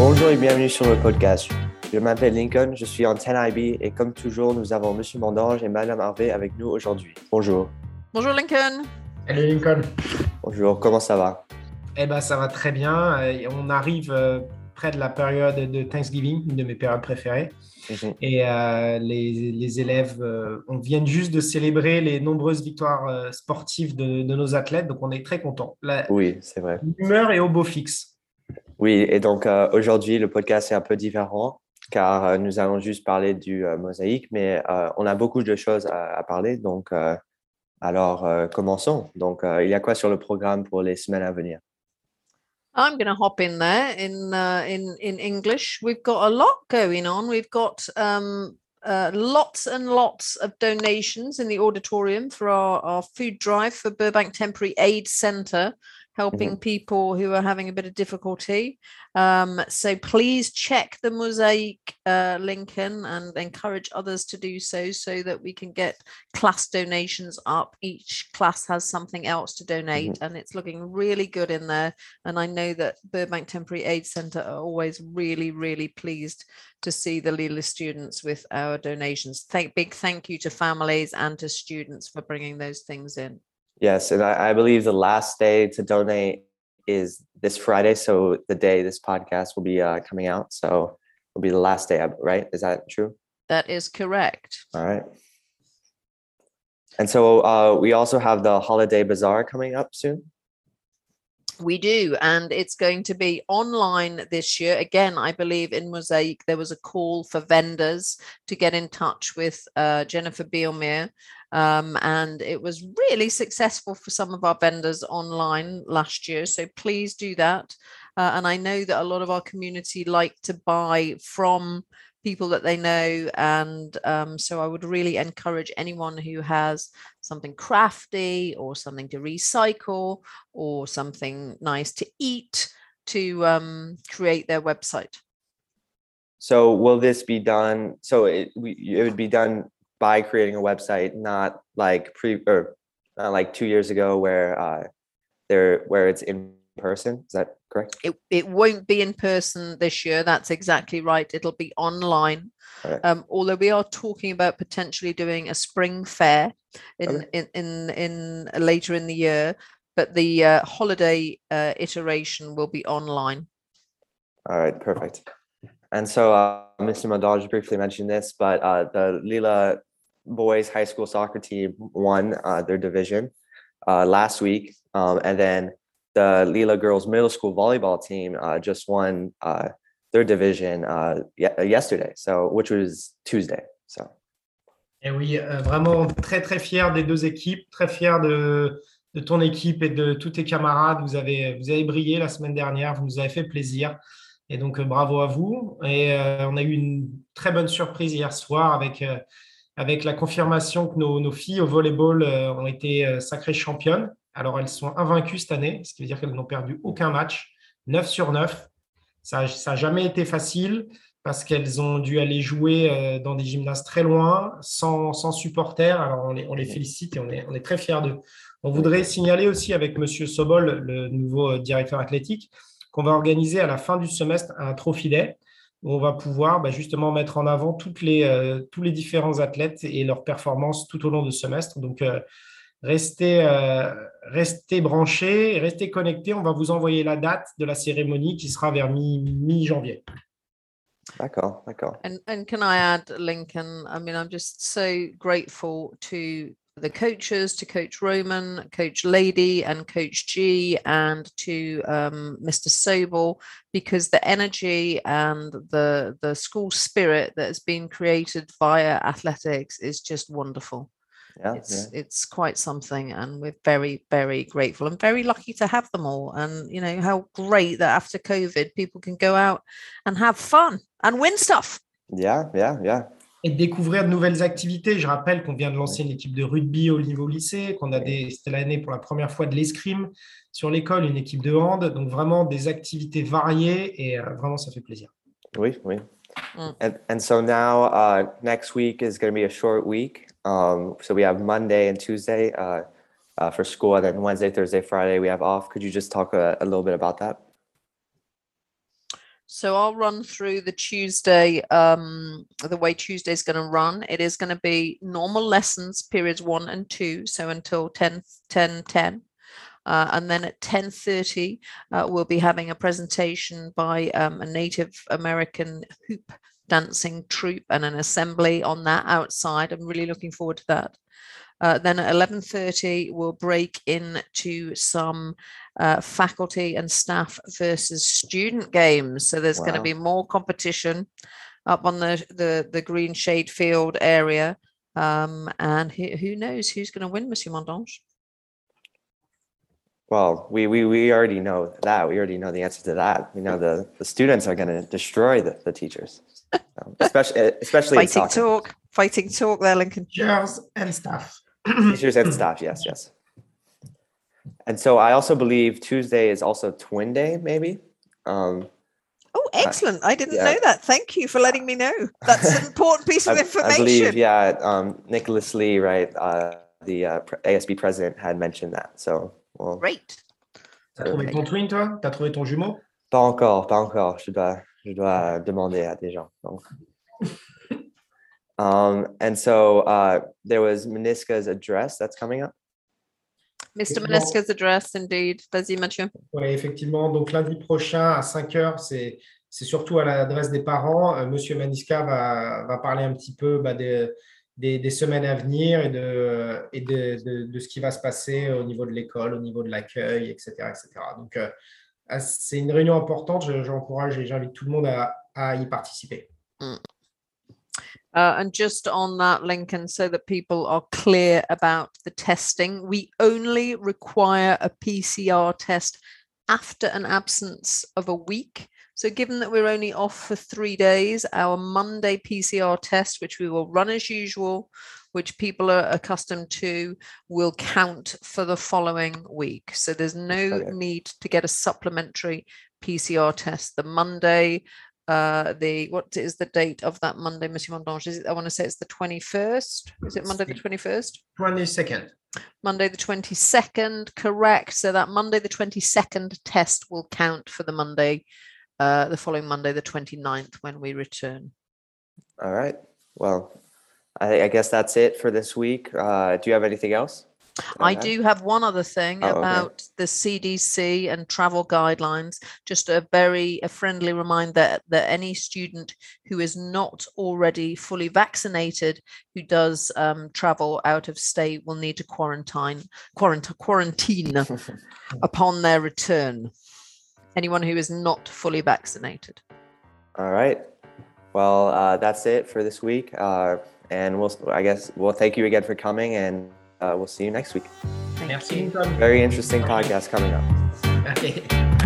Bonjour et bienvenue sur le podcast. Je m'appelle Lincoln, je suis en 10IB et comme toujours, nous avons Monsieur Mandange et Madame Harvey avec nous aujourd'hui. Bonjour. Bonjour Lincoln. Salut Lincoln. Bonjour, comment ça va? Eh ben, ça va très bien. On arrive euh, près de la période de Thanksgiving, une de mes périodes préférées. Mhm. Et euh, les, les élèves, euh, on vient juste de célébrer les nombreuses victoires euh, sportives de, de nos athlètes, donc on est très contents. La- Oui, c'est vrai. L'humeur est au beau fixe. Oui, et donc euh, aujourd'hui, le podcast est un peu différent car euh, nous allons juste parler du euh, mosaïque, mais on a beaucoup de choses à, parler. Donc, alors, commençons. Donc, il y a quoi sur le programme pour les semaines à venir? I'm going to hop in there in uh, in in English. We've got a lot going on. We've got um, uh, lots and lots of donations in the auditorium for our, food drive for Burbank Temporary Aid Centre, helping people who are having a bit of difficulty. Um, so please check the mosaic, uh, Lincoln, and encourage others to do so, so that we can get class donations up. Each class has something else to donate, and it's looking really good in there. And I know that Burbank Temporary Aid Centre are always really, really pleased to see the Lila students with our donations. Thank big thank you to families and to students for bringing those things in. Yes, and I, I believe the last day to donate is this Friday. So the day this podcast will be uh, coming out. So it'll be the last day, right? Is that true? That is correct. All right. And so uh, we also have the holiday bazaar coming up soon. We do, and it's going to be online this year. Again, I believe in Mosaic there was a call for vendors to get in touch with uh, Jennifer Bielmere, um, and it was really successful for some of our vendors online last year. So please do that. Uh, and I know that a lot of our community like to buy from people that they know, and um, so I would really encourage anyone who has something crafty or something to recycle or something nice to eat to um, create their website. So will this be done? So it, we, it would be done by creating a website, not like pre or not like two years ago where uh, there where it's in person. Is that correct? It, it won't be in person this year. That's exactly right. It'll be online. Um, although we are talking about potentially doing a spring fair in Okay. in, in in later in the year, but the uh, holiday uh, iteration will be online. All right, perfect. And so uh, Mr. Madaj briefly mentioned this, but uh, the Lila boys high school soccer team won uh, their division uh, last week, um, and then the Lila girls middle school volleyball team uh, just won uh, their division uh, ye- yesterday, so which was Tuesday. So Et oui, euh, vraiment très très fier des deux équipes, très fier de, de ton équipe et de tous tes camarades. Vous avez, vous avez brillé la semaine dernière, vous nous avez fait plaisir. Et donc euh, bravo à vous. Et euh, on a eu une très bonne surprise hier soir avec, avec la confirmation que nos, nos filles au volleyball ont été sacrées championnes. Alors elles sont invaincues cette année, ce qui veut dire qu'elles n'ont perdu aucun match, 9 sur 9. Ça n'a jamais été facile parce qu'elles ont dû aller jouer euh, dans des gymnases très loin, sans, sans supporters. Alors, on les, on les félicite et on est, on est très fiers d'eux. On voudrait signaler aussi avec Monsieur Sobol, le nouveau euh, directeur athlétique, qu'on va organiser à la fin du semestre un Trophy Day où on va pouvoir bah, justement mettre en avant toutes les, euh, tous les différents athlètes et leurs performances tout au long du semestre. Donc, euh, restez, euh, restez branchés, restez connectés. On va vous envoyer la date de la cérémonie qui sera vers mi- mi-janvier. d'accord, d'accord. And and can I add, Lincoln? I mean, I'm just so grateful to the coaches, to Coach Roman, Coach Lady, and Coach G, and to um, Mr. Sobel, because the energy and the the school spirit that has been created via athletics is just wonderful. Yeah, it's yeah. it's quite something, and we're very very grateful and very lucky to have them all. And you know how great that after COVID, people can go out and have fun and win stuff. Yeah, yeah, yeah. et découvrir de nouvelles activités. Je rappelle qu'on vient de lancer une équipe de rugby au niveau lycée, qu'on a des, c'était l'année pour la première fois de l'escrime sur l'école, une équipe de hand, donc vraiment des activités variées et euh, vraiment ça fait plaisir. Oui, oui. Mm. And, and so now uh, next week is going to be a short week. Um, so we have Monday and Tuesday uh, uh, for school, and then Wednesday, Thursday, Friday we have off. Could you just talk a, a little bit about that? So I'll run through the Tuesday, um, the way Tuesday is going to run. It is going to be normal lessons, periods one and two, so until 10, 10, 10. Uh, and then at 10.30, uh, we'll be having a presentation by um, a Native American hoop dancing troupe and an assembly on that outside. I'm really looking forward to that. Uh, then at 11.30, we'll break into some uh, faculty and staff versus student games. So there's going to be more competition up on the, the, the green shade field area. Um, and who, who knows who's going to win, Monsieur Mondange? Well, we, we, we already know that. We already know the answer to that. We know the, the students are going to destroy the, the teachers, So, especially especially in Fighting soccer. talk, fighting talk there, Lincoln. Teachers and staff. Teachers and staff, yes, yes. And so I also believe Tuesday is also Twin Day, maybe. Um, Oh, excellent. I didn't yeah. know that. Thank you for letting me know. That's an important piece of I, I information. believe, yeah, um, Nicholas Lee, right, uh, the uh, ASB president had mentioned that. So, Great. T'as trouvé ton twin, toi? T'as trouvé ton jumeau? Pas encore, pas encore. Je dois, je dois demander à des gens. donc. Um, and so uh, there was Meniska's address that's coming up? Mr. Manesca's address, indeed. Vas-y, Mathieu. Oui, effectivement. Donc lundi prochain à 5 heures, c'est c'est surtout à l'adresse des parents. Euh, Monsieur Maniska va, va parler un petit peu bah, des, des, semaines à venir et, de, et de, de, ce qui va se passer au niveau de l'école, au niveau de l'accueil, etc., etc. Donc euh, ah, c'est une réunion importante. Je- J'encourage et j'invite tout le monde à, y participer. Uh, and just on that, Lincoln, so that people are clear about the testing, we only require a PCR test after an absence of a week. So, given that we're only off for three days, our Monday PCR test, which we will run as usual, which people are accustomed to, will count for the following week. So, there's no Okay. need to get a supplementary PCR test. The Monday, uh the what is the date of that monday monsieur mondange is it i want to say it's the 21st is it monday the 21st 22nd. monday the 22nd correct so that monday the 22nd test will count for the monday uh the following monday the 29th when we return All right. Well, I, I guess that's it for this week. Uh, do you have anything else? I do have one other thing Oh, okay. about the CDC and travel guidelines. Just a very a friendly reminder that any student who is not already fully vaccinated who does um, travel out of state will need to quarantine quarantine quarantine upon their return. Anyone who is not fully vaccinated. All right. Well, uh, that's it for this week. Uh, and we'll, I guess, well, thank you again for coming, and uh, we'll see you next week. Thank Merci, you. Lincoln. Very interesting podcast coming up. Allez.